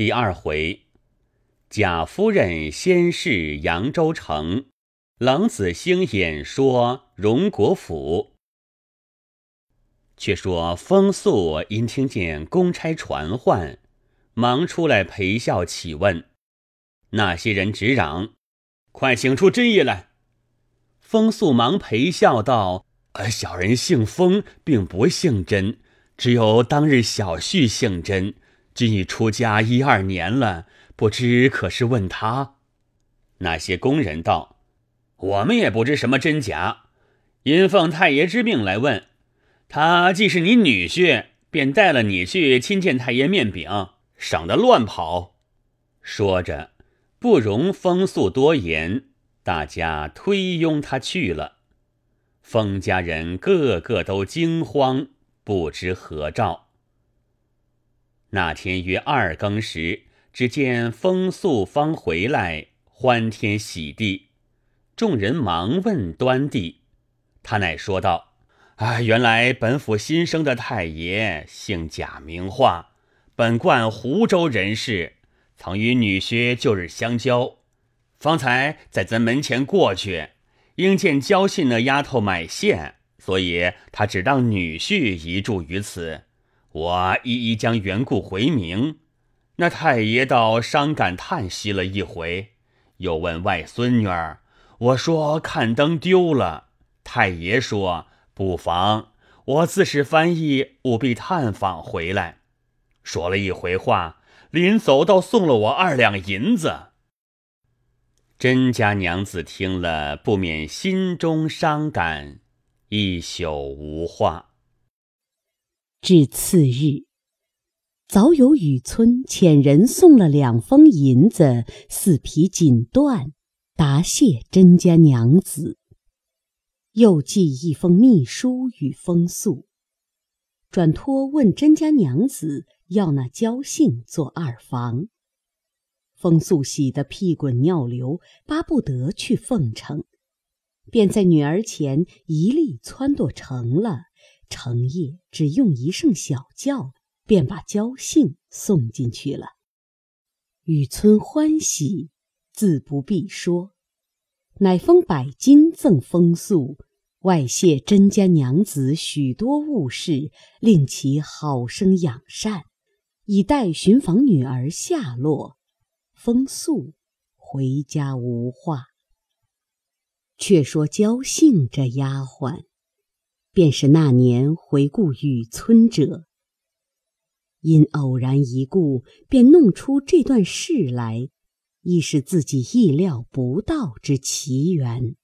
第二回，贾夫人先是扬州城，冷子兴演说荣国府。却说风素因听见公差传唤，忙出来陪笑起问。那些人直嚷：“快请出真爷来！”风素忙陪笑道：“呃，小人姓风，并不姓甄，只有当日小婿姓甄。既已出家一二年了，不知可是问他？”那些工人道：“我们也不知什么真假，因奉太爷之命来问。”他既是你女婿，便带了你去亲见太爷面饼，省得乱跑。说着，不容风素多言，大家推拥他去了。风家人个个都惊慌，不知何兆。那天约二更时，只见风素方回来，欢天喜地，众人忙问端地，他乃说道。啊，原来本府新生的太爷姓贾名化，本贯湖州人士，曾与女婿旧日相交。方才在咱门前过去，应见交信那丫头买线，所以他只当女婿移住于此。我一一将缘故回明，那太爷倒伤感叹息了一回，又问外孙女儿，我说看灯丢了，太爷说。不妨，我自是翻译，务必探访回来。说了一回话，临走倒送了我二两银子。甄家娘子听了，不免心中伤感，一宿无话。至次日，早有雨村遣人送了两封银子、四匹锦缎，答谢甄家娘子。又寄一封密书与风素，转托问甄家娘子要那焦姓做二房。风素喜得屁滚尿流，巴不得去奉承，便在女儿前一力撺掇成了。成夜只用一声小叫，便把焦姓送进去了。雨村欢喜，自不必说。乃封百金赠风素，外谢甄家娘子许多物事，令其好生养善，以待寻访女儿下落。风素回家无话。却说焦姓这丫鬟，便是那年回顾雨村者，因偶然一顾，便弄出这段事来。亦是自己意料不到之奇缘，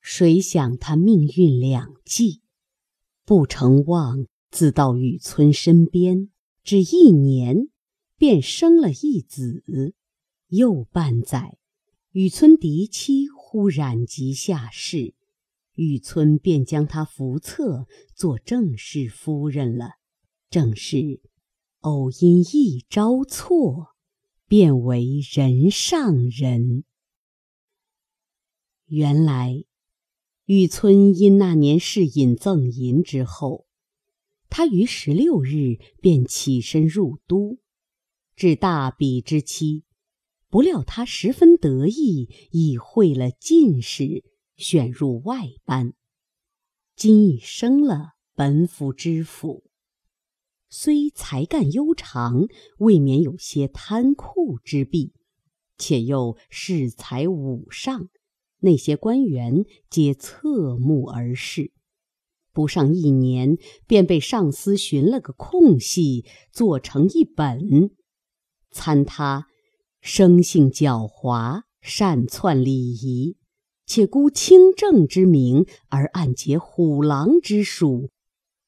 谁想他命运两际，不成望自到雨村身边，只一年，便生了一子。又半载，雨村嫡妻忽染疾下世，雨村便将他扶册做正室夫人了。正是偶因一招错。变为人上人。原来，玉村因那年试饮赠银之后，他于十六日便起身入都，至大比之期，不料他十分得意，已会了进士，选入外班，今已升了本府知府。虽才干悠长，未免有些贪酷之弊，且又恃才武上，那些官员皆侧目而视。不上一年，便被上司寻了个空隙，做成一本，参他生性狡猾，擅篡礼仪，且孤清正之名，而暗结虎狼之属。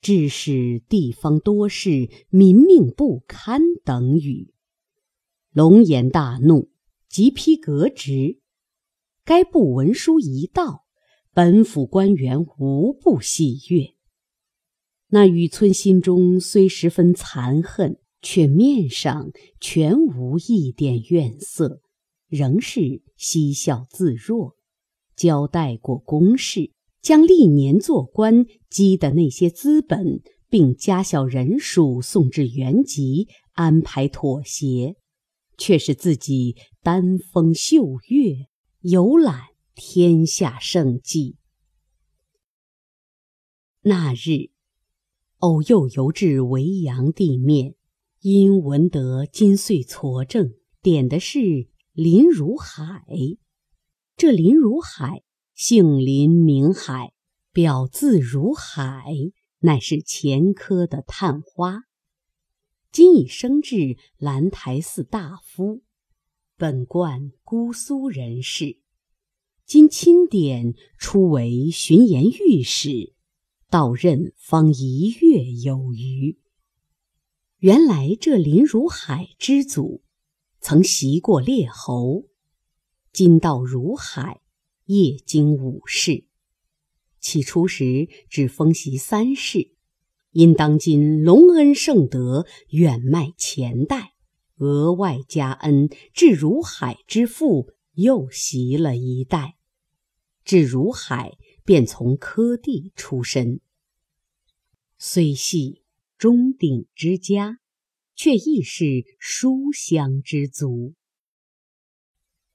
致使地方多事，民命不堪等语。龙颜大怒，即批革职。该部文书一到，本府官员无不喜悦。那雨村心中虽十分残恨，却面上全无一点怨色，仍是嬉笑自若，交代过公事。将历年做官积的那些资本，并加小人数送至原籍，安排妥协，却是自己丹风秀月，游览天下胜迹。那日，偶又游至维扬地面，因闻得金穗矬正点的是林如海。这林如海，姓林名海，表字如海，乃是前科的探花。今已升至兰台寺大夫，本贯姑苏人士。今钦点初为巡盐御史，到任方一月有余。原来这林如海之祖，曾袭过列侯。今到如海，夜经五世。起初时只封袭三世，因当今隆恩圣德，远迈前代，额外加恩，至如海之父又袭了一代。至如海便从科第出身，虽系中鼎之家，却亦是书香之族。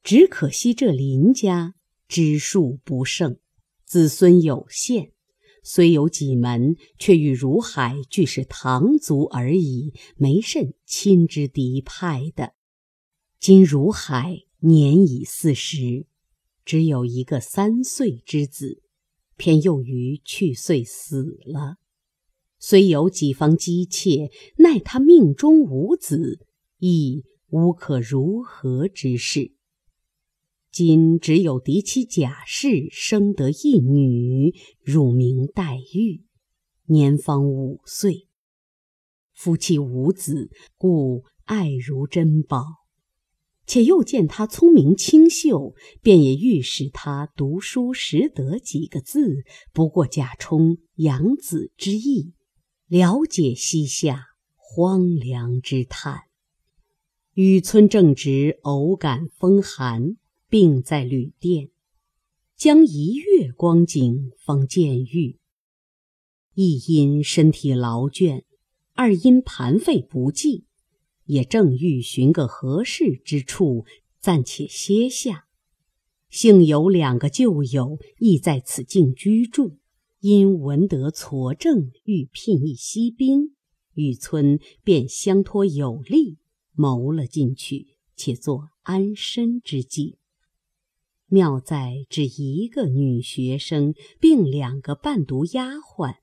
只可惜这林家支数不胜，子孙有限，虽有几门，却与如海俱是堂族而已，没甚亲之嫡派的。今如海年已四十，只有一个三岁之子，偏又于去岁死了。虽有几方姬妾，奈他命中无子，亦无可如何之事。今只有嫡妻贾氏生得一女，乳名黛玉，年方五岁。夫妻无子，故爱如珍宝。且又见他聪明清秀，便也欲使他读书识得几个字，不过假充养子之意，了解西夏荒凉之叹。雨村正值偶感风寒。病在旅店，将一月光景方见愈。一因身体劳倦，二因盘费不济，也正欲寻个合适之处暂且歇下。幸有两个旧友亦在此境居住，因闻得矬正欲聘一西兵，雨村便相托有力，谋了进去，且作安身之计。妙在只一个女学生，并两个伴读丫鬟。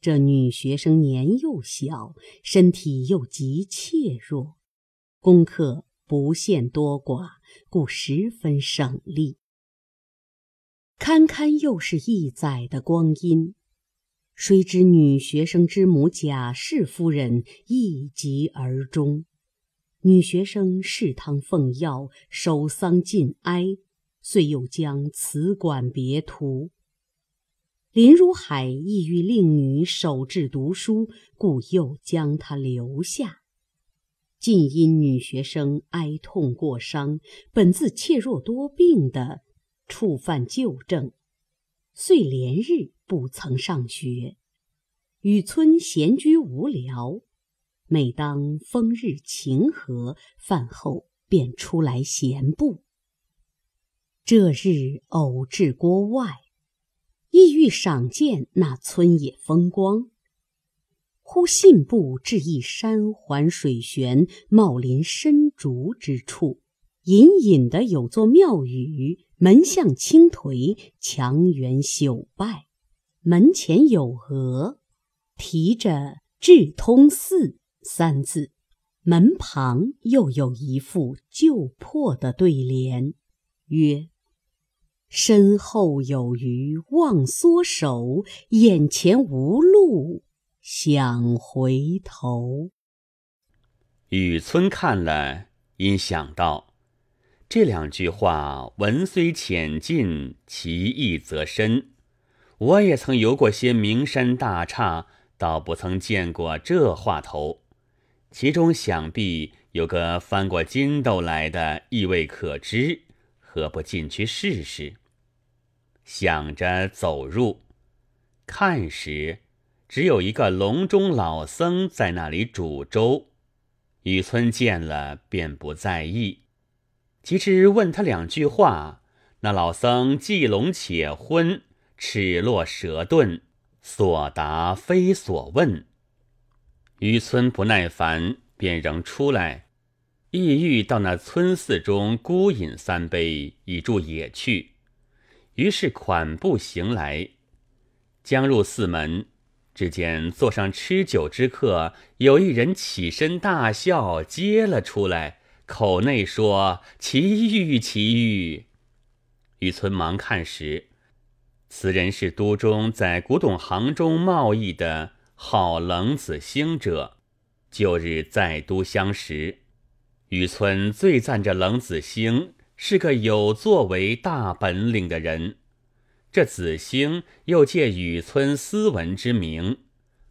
这女学生年幼小，身体又极怯弱，功课不限多寡，故十分省力。堪堪又是一载的光阴，谁知女学生之母贾氏夫人一疾而终。女学生侍汤奉药，守丧尽哀。遂又将辞馆别图。林如海意欲令女守志读书，故又将她留下。竟因女学生哀痛过伤，本自怯弱多病的，触犯旧症，遂连日不曾上学。雨村闲居无聊，每当风日晴和，饭后便出来闲步。这日偶至郭外，意欲赏见那村野风光。忽信步至一山环水悬、茂林深竹之处，隐隐的有座庙宇，门向青颓，墙垣朽败，门前有额，题着“智通寺”三字，门旁又有一副旧破的对联，曰。身后有余忘缩手，眼前无路想回头。雨村看了，因想到这两句话，文虽浅近，其意则深。我也曾游过些名山大刹，倒不曾见过这话头。其中想必有个翻过筋斗来的，意味可知。何不进去试试？想着走入，看时，只有一个笼中老僧在那里煮粥。雨村见了，便不在意。及至问他两句话，那老僧既聋且昏，齿落舌钝，所答非所问。雨村不耐烦，便仍出来，意欲到那村寺中孤饮三杯，以助野趣。于是款步行来，将入寺门。只见座上吃酒之客，有一人起身大笑，接了出来，口内说：“奇遇，奇遇。”雨村忙看时，此人是都中在古董行中贸易的好冷子兴者，旧日在都相识。雨村最赞这冷子兴是个有作为、大本领的人。这子兴又借雨村斯文之名，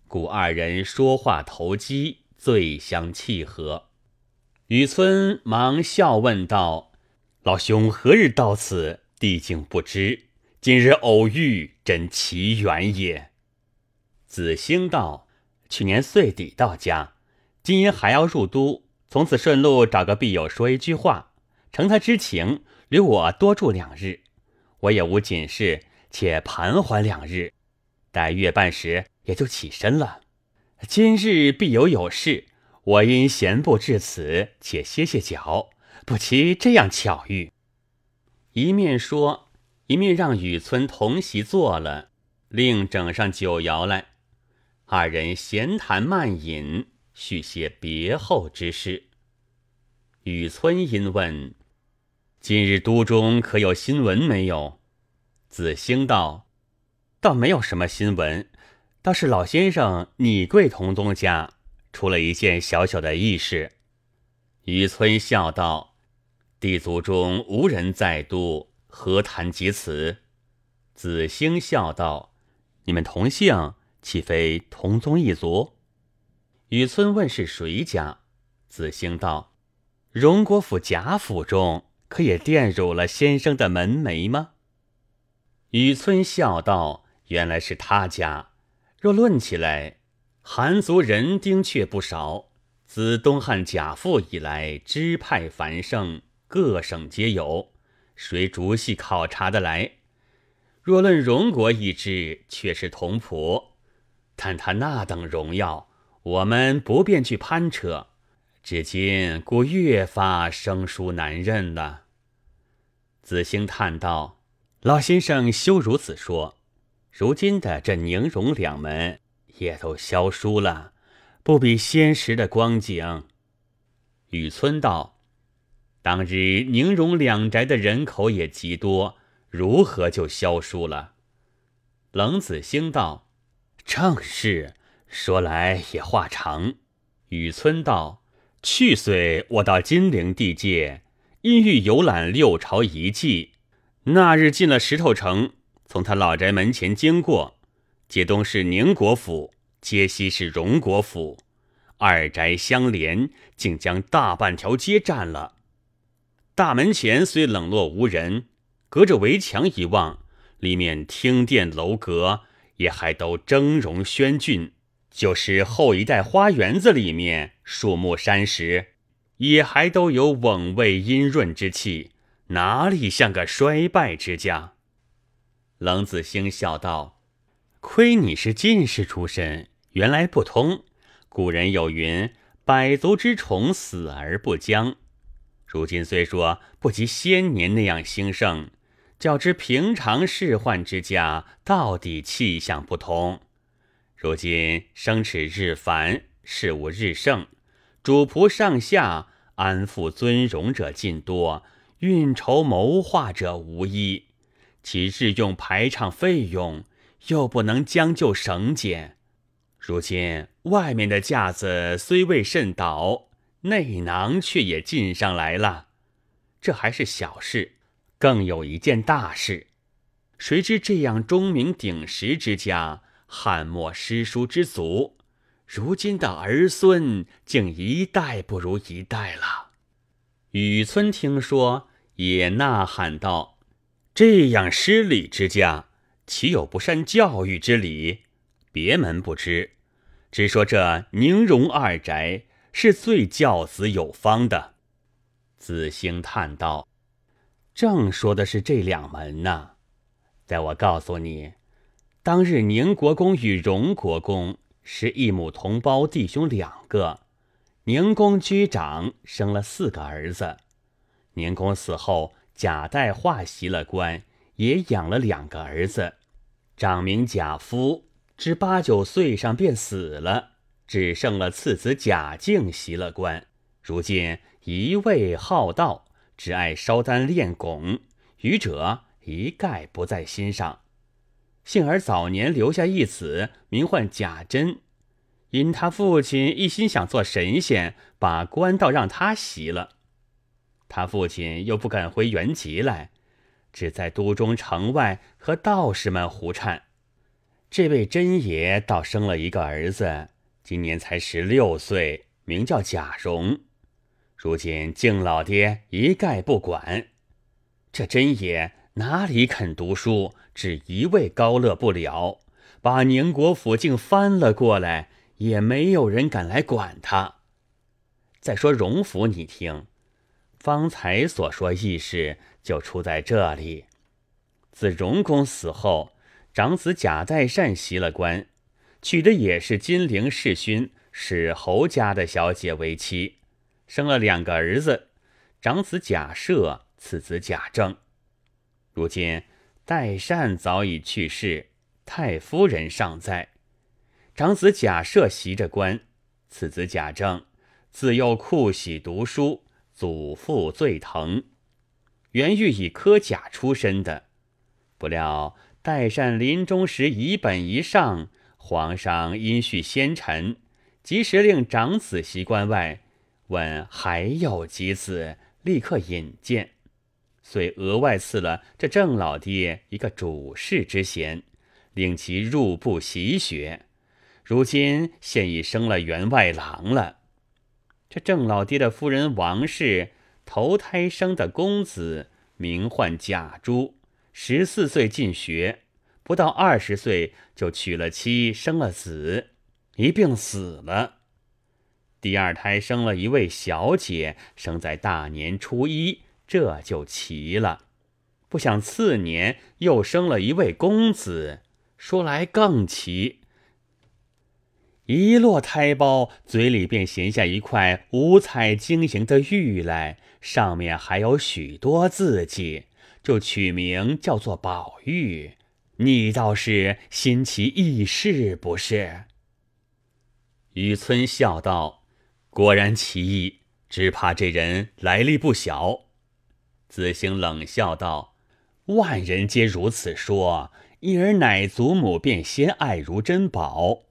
故二人说话投机，最相契合。雨村忙笑问道：“老兄何日到此？地竟不知。今日偶遇，真奇缘也。”子兴道：“去年岁底到家，今因还要入都，从此顺路找个必友说一句话，承他之情，留我多住两日。我也无紧事。”且盘桓两日，待月半时也就起身了。今日必有有事，我因闲步至此，且歇歇脚，不期这样巧遇。一面说，一面让雨村同席坐了，另整上酒肴来。二人闲谈慢饮，续写别后之事。雨村因问：“今日都中可有新闻没有？”子兴道：“倒没有什么新闻，倒是老先生你贵同宗家出了一件小小的异事。”雨村笑道：“地族中无人在都，何谈及此？”子兴笑道：“你们同姓，岂非同宗一族？”雨村问是谁家，子兴道：“荣国府贾府中，可也玷辱了先生的门楣吗？”雨村笑道：“原来是他家。若论起来，韩族人丁却不少。自东汉贾父以来，支派繁盛，各省皆有，谁逐细考察得来？若论荣国一支，却是同仆。但他那等荣耀，我们不便去攀扯。至今，故越发生疏难认了。”子兴叹道。老先生休如此说，如今的这宁荣两门也都消疏了，不比先时的光景。雨村道：“当日宁荣两宅的人口也极多，如何就消疏了？”冷子兴道：“正是，说来也话长。”雨村道：“去岁我到金陵地界，因欲游览六朝遗迹。”那日进了石头城，从他老宅门前经过，街东是宁国府，街西是荣国府，二宅相连，竟将大半条街占了。大门前虽冷落无人，隔着围墙一望，里面厅殿楼阁也还都峥嵘轩峻，就是后一代花园子里面树木山石，也还都有蓊蔚阴润之气。哪里像个衰败之家？冷子兴笑道：“亏你是进士出身，原来不通。古人有云：‘百足之虫，死而不僵。’如今虽说不及先年那样兴盛，较之平常仕宦之家，到底气象不同。如今生齿日繁，事务日盛，主仆上下安富尊荣者尽多。”运筹谋划者无一，其日用排场费用又不能将就省俭。如今外面的架子虽未甚倒，内囊却也进上来了。这还是小事，更有一件大事。谁知这样钟鸣鼎食之家，汉末诗书之族，如今的儿孙竟一代不如一代了。雨村听说，也呐喊道：“这样失礼之家，岂有不善教育之理？别门不知，只说这宁荣二宅是最教子有方的。子兴叹道：“正说的是这两门呢。待我告诉你，当日宁国公与荣国公是一母同胞弟兄两个。宁公居长，生了四个儿子。宁公死后，贾代化袭了官，也养了两个儿子。长名贾夫，至八九岁上便死了。”只剩了次子贾敬袭了官，如今一味好道，只爱烧丹炼汞，愚者一概不在心上。幸而早年留下一子，名唤贾珍，因他父亲一心想做神仙，把官道让他袭了。他父亲又不敢回原籍来，只在都中城外和道士们胡缠。这位真爷倒生了一个儿子。今年才十六岁，名叫贾蓉。如今敬老爹一概不管，这真爷哪里肯读书，只一味高乐不了，把宁国府竟翻了过来，也没有人敢来管他。再说荣府，你听，方才所说意事就出在这里。自荣公死后，长子贾代善袭了官。娶的也是金陵世勋史侯家的小姐为妻，生了两个儿子，长子贾赦，次子贾政。如今代善早已去世，太夫人尚在，长子贾赦袭着官，次子贾政自幼酷喜读书，祖父最疼，原欲以科甲出身的，不料代善临终时一本一上。皇上因恤先臣，及时令长子袭官外，问还有几子，立刻引荐，遂额外赐了这郑老爹一个主事之衔，令其入部习学。如今现已升了员外郎了。这郑老爹的夫人王氏头胎生的公子，名唤贾珠，十四岁进学。不到二十岁就娶了妻，生了子，一病死了。第二胎生了一位小姐，生在大年初一，这就齐了。不想次年又生了一位公子，说来更奇。一落胎包，嘴里便衔下一块五彩晶莹的玉来，上面还有许多字迹，就取名叫做宝玉。你倒是新奇异事，不是？雨村笑道：“果然奇异，只怕这人来历不小。”子兴冷笑道：“万人皆如此说，一儿乃祖母便先爱如珍宝。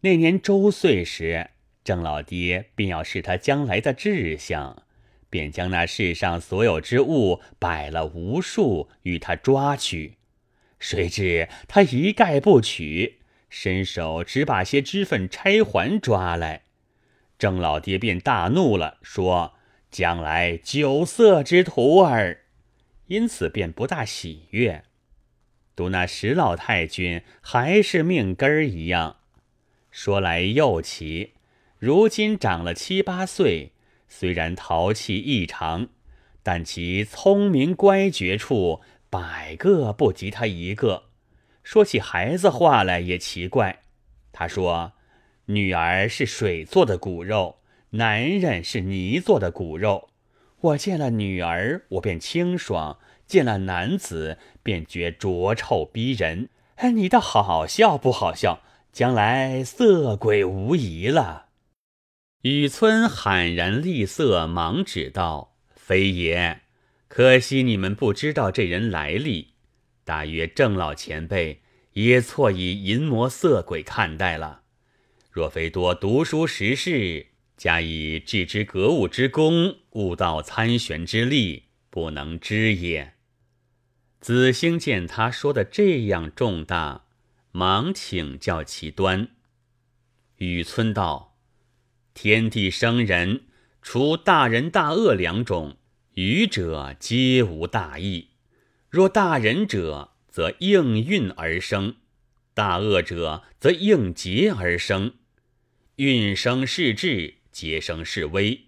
那年周岁时，郑老爹便要试他将来的志向，便将那世上所有之物摆了无数，与他抓取。”谁知他一概不取，伸手只把些脂粉钗环抓来，郑老爹便大怒了，说：“将来酒色之徒儿。”因此便不大喜悦。独那石老太君还是命根儿一样。说来又奇，如今长了七八岁，虽然淘气异常，但其聪明乖觉处。百个不及他一个。说起孩子话来也奇怪。他说：“女儿是水做的骨肉，男人是泥做的骨肉。我见了女儿，我便清爽；见了男子，便觉浊臭逼人。哎，你倒好笑不好笑？将来色鬼无疑了。”雨村喊然厉色，忙指道：“非也。”可惜你们不知道这人来历，大约郑老前辈也错以淫魔色鬼看待了。若非多读书识事，加以致之格物之功，悟道参玄之力，不能知也。子兴见他说的这样重大，忙请教其端。雨村道：天地生人，除大仁大恶两种。愚者皆无大义，若大仁者，则应运而生；大恶者，则应劫而生。运生是至，皆生示威。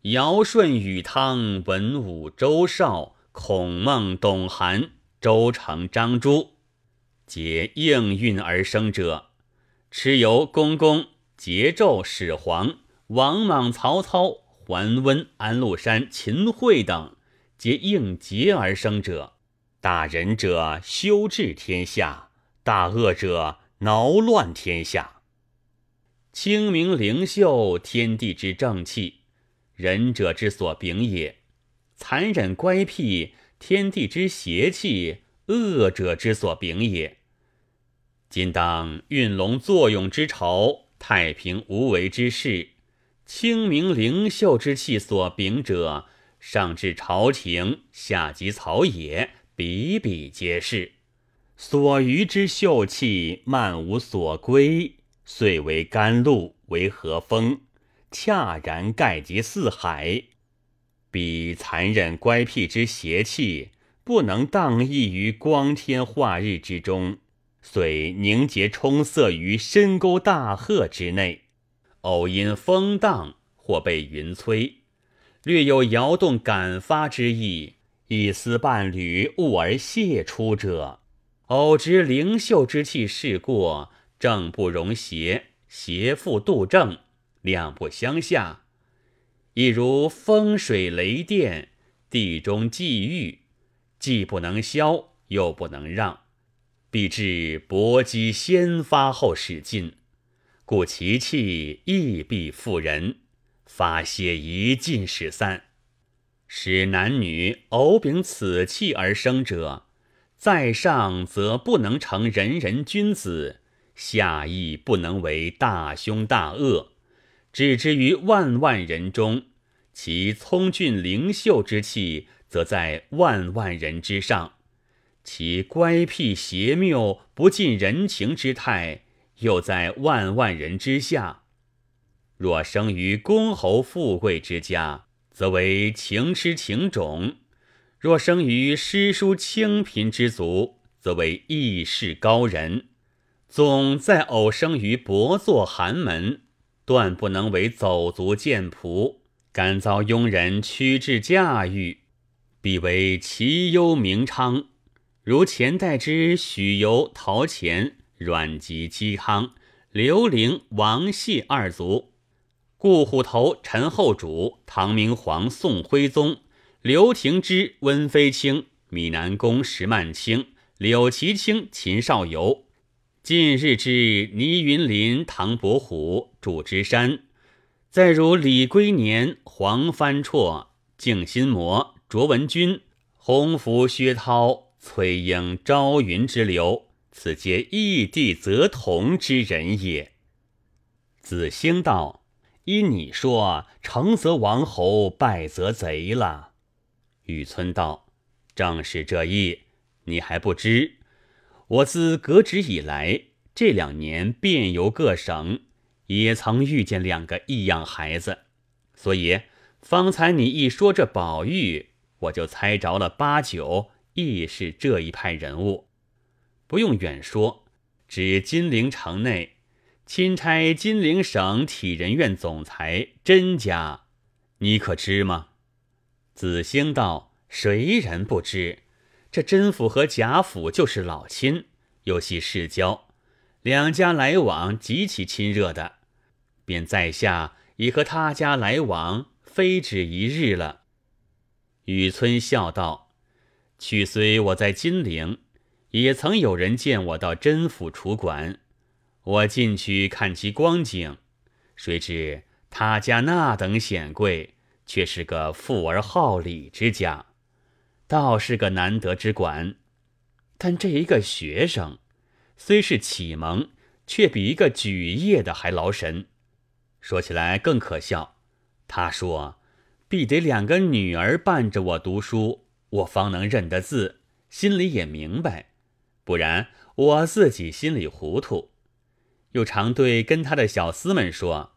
尧舜禹汤文武周少孔孟董韩周成张朱，皆应运而生者。蚩尤公公桀纣始皇王莽曹操桓温安禄山秦桧等，皆应劫而生者。大仁者修治天下，大恶者挠乱天下。清明灵秀，天地之正气。仁者之所秉也，残忍乖僻，天地之邪气；恶者之所秉也。今当运龙作用之朝，太平无为之事，清明灵秀之气所秉者，上至朝廷，下及草野，比比皆是。所余之秀气，漫无所归，遂为甘露，为和风。恰然盖及四海，彼残忍乖僻之邪气，不能荡溢于光天化日之中，遂凝结冲塞于深沟大壑之内。偶因风荡，或被云摧，略有摇动感发之意，一丝半缕兀而泄出者，偶知灵秀之气事过，正不容邪，邪复度正。两不相下，亦如风水雷电，地中际遇，既不能消，又不能让，必至搏击先发后使尽，故其气亦必复人，发泄一尽使散。使男女偶秉此气而生者，在上则不能成人人君子，下亦不能为大凶大恶。置之于万万人中，其聪俊灵秀之气，则在万万人之上；其乖僻邪谬、不近人情之态，又在万万人之下。若生于公侯富贵之家，则为情痴情种；若生于诗书清贫之族，则为义士高人。总在偶生于薄作寒门。断不能为走卒贱仆，敢遭庸人驱至驾驭，必为其忧名昌。如前代之许由、陶潜、阮籍、嵇康、刘伶、王谢二族；顾虎头、陈后主、唐明皇、宋徽宗、刘廷之、温飞卿、米南公、石曼卿、柳其卿、秦少游。近日之倪云林、唐伯虎、祝枝山，再如李龟年、黄帆绰、静心魔、卓文君、洪福、薛涛、崔莺、朝云之流，此皆异地则同之人也。子兴道：“依你说，成则王侯，败则贼了。”雨村道：“正是这意，你还不知。”我自革职以来，这两年遍游各省，也曾遇见两个异样孩子，所以方才你一说这宝玉，我就猜着了八九亦是这一派人物。不用远说，指金陵城内钦差金陵省体仁院总裁甄家，你可知吗？子兴道：“谁人不知？”这甄府和贾府就是老亲，又系世交，两家来往极其亲热的，便在下已和他家来往非止一日了。雨村笑道：“去虽我在金陵，也曾有人见我到甄府楚馆，我进去看其光景，谁知他家那等显贵，却是个富而好礼之家。”倒是个难得之馆，但这一个学生，虽是启蒙，却比一个举业的还劳神。说起来更可笑，他说必得两个女儿伴着我读书，我方能认得字，心里也明白；不然我自己心里糊涂。又常对跟他的小厮们说：“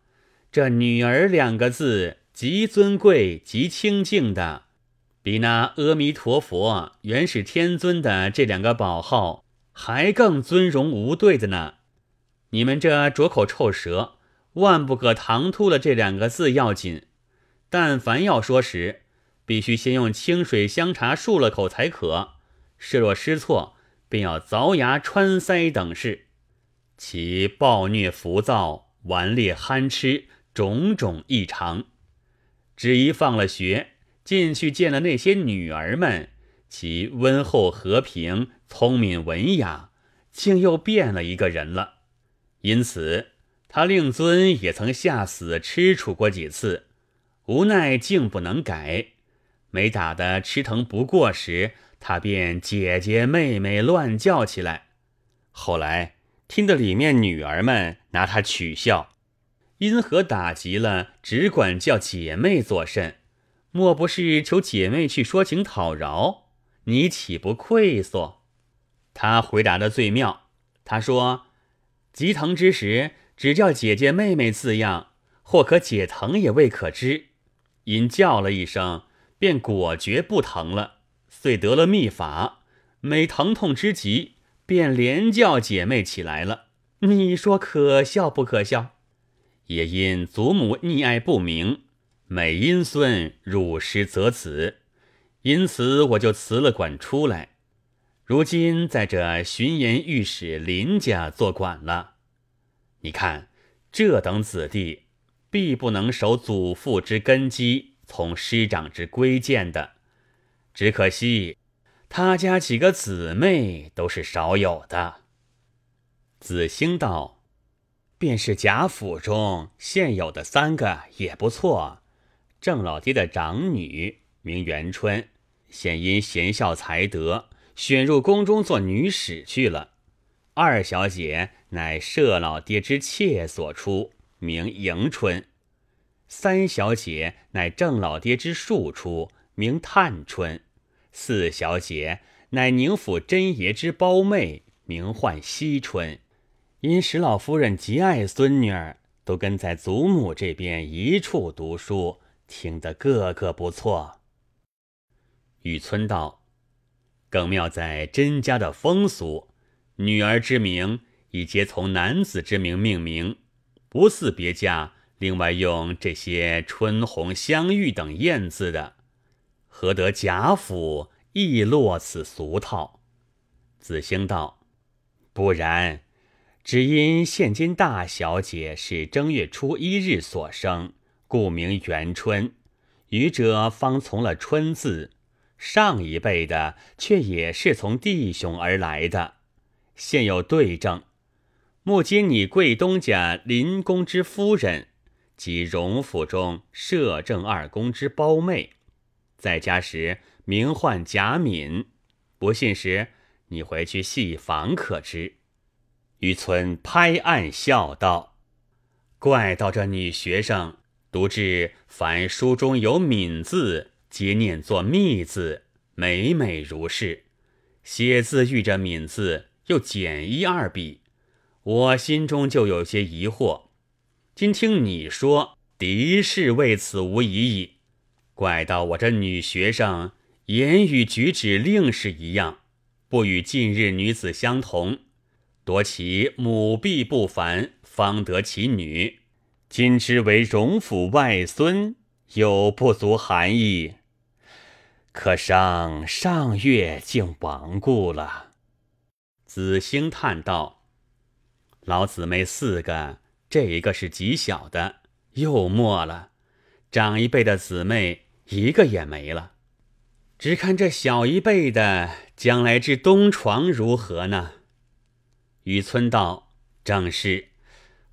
这女儿两个字，极尊贵、极清净的。”比那阿弥陀佛、元始天尊的这两个宝号还更尊荣无对的呢！你们这拙口臭舌，万不可唐突了这两个字要紧。但凡要说时，必须先用清水香茶漱了口才可。事若失措，便要凿牙穿腮等事。其暴虐浮躁、顽劣憨痴，种种异常。只一放了学，进去见了那些女儿们，其温厚和平、聪明文雅，竟又变了一个人了。因此，他令尊也曾下死吃楚过几次，无奈竟不能改。没打得吃疼不过时，他便姐姐妹妹乱叫起来。后来听得里面女儿们拿他取笑。因何打急了，只管叫姐妹作甚？莫不是求姐妹去说情讨饶？你岂不愧缩？他回答的最妙。他说：“急疼之时，只叫姐姐妹妹字样，或可解疼也未可知。因叫了一声，便果决不疼了，遂得了秘法。每疼痛之极，便连叫姐妹起来了。你说可笑不可笑？”也因祖母溺爱不明，每因孙辱师则子，因此我就辞了管出来。如今在这巡盐御史林家做管了。你看这等子弟，必不能守祖父之根基，从师长之规谏的。只可惜他家几个姊妹都是少有的。子兴道。便是贾府中现有的三个也不错。郑老爹的长女名元春，现因贤孝才德，选入宫中做女史去了。二小姐乃舍老爹之妾所出，名迎春；三小姐乃郑老爹之庶出，名探春；四小姐乃宁府真爷之胞妹，名唤惜春。因史老夫人极爱孙女儿，都跟在祖母这边一处读书，听得个个不错。雨村道，更妙在甄家的风俗，女儿之名已皆从男子之名命名，不似别家另外用这些春红香玉等艳字的，何得贾府亦落此俗套？子兴道，不然。只因现今大小姐是正月初一日所生，故名元春。余者方从了春字，上一辈的却也是从弟兄而来的。现有对证，目今你贵东家林公之夫人，及荣府中摄政二公之胞妹，在家时名唤贾敏。不信时，你回去细访可知。于村拍案笑道：“怪到这女学生，独至凡书中有‘敏’字，皆念作‘密’字，每每如是。写字遇着‘敏’字，又减一二笔，我心中就有些疑惑。今听你说，的是为此无疑矣。怪到我这女学生言语举止另是一样，不与近日女子相同。”夺其母婢不凡，方得其女。今之为荣府外孙，有不足含义。可伤上月竟亡故了。子兴叹道：“老姊妹四个，这一个是极小的，又没了。长一辈的姊妹一个也没了。只看这小一辈的，将来之东床如何呢？”雨村道：“正是，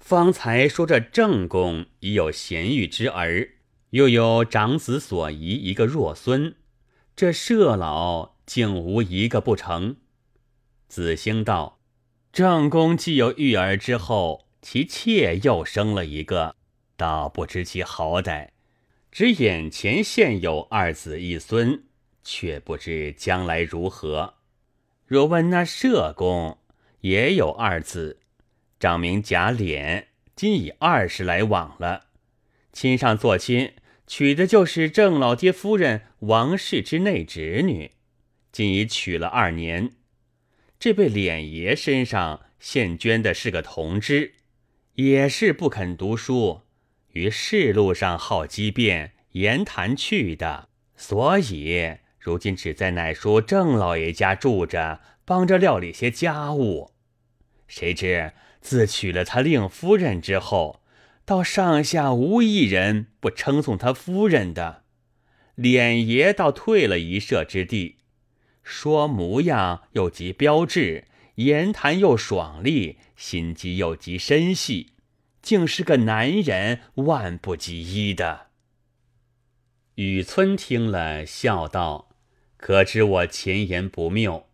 方才说这正宫已有贤育之儿，又有长子所遗一个弱孙，这舍老竟无一个不成。”子兴道：“正宫既有育儿之后，其妾又生了一个，倒不知其好歹。只眼前现有二子一孙，却不知将来如何。若问那舍公。”也有二子，长名贾琏，今已二十来往了。亲上做亲，娶的就是郑老爹夫人王氏之内侄女，今已娶了二年。这位琏爷身上现捐的是个铜枝，也是不肯读书，于世路上好机变，言谈去的，所以如今只在奶叔郑老爷家住着，帮着料理些家务。谁知自娶了他令夫人之后，到上下无一人不称颂他夫人的，脸爷倒退了一舍之地，说模样又极标致，言谈又爽利，心机又极深细。竟是个男人万不及一的。雨村听了，笑道：“可知我前言不谬？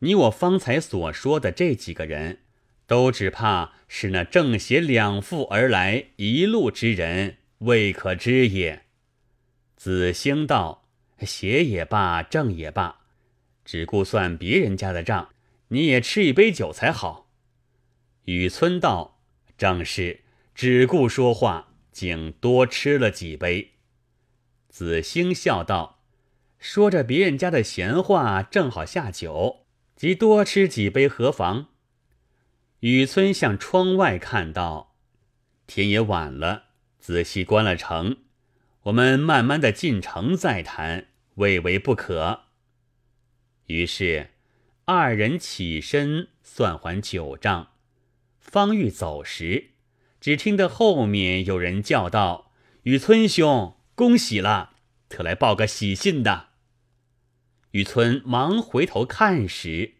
你我方才所说的这几个人，都只怕是那正邪两副而来一路之人，未可知也。”子兴道：“邪也罢，正也罢，只顾算别人家的账，你也吃一杯酒才好。”雨村道。正是只顾说话，竟多吃了几杯。子兴笑道：“说着别人家的闲话，正好下酒，即多吃几杯何妨？”雨村向窗外看到，天也晚了，仔细关了城，我们慢慢的进城再谈，未为不可。于是二人起身算还酒账。方欲走时，只听得后面有人叫道：“雨村兄，恭喜了，特来报个喜信的。”雨村忙回头看时，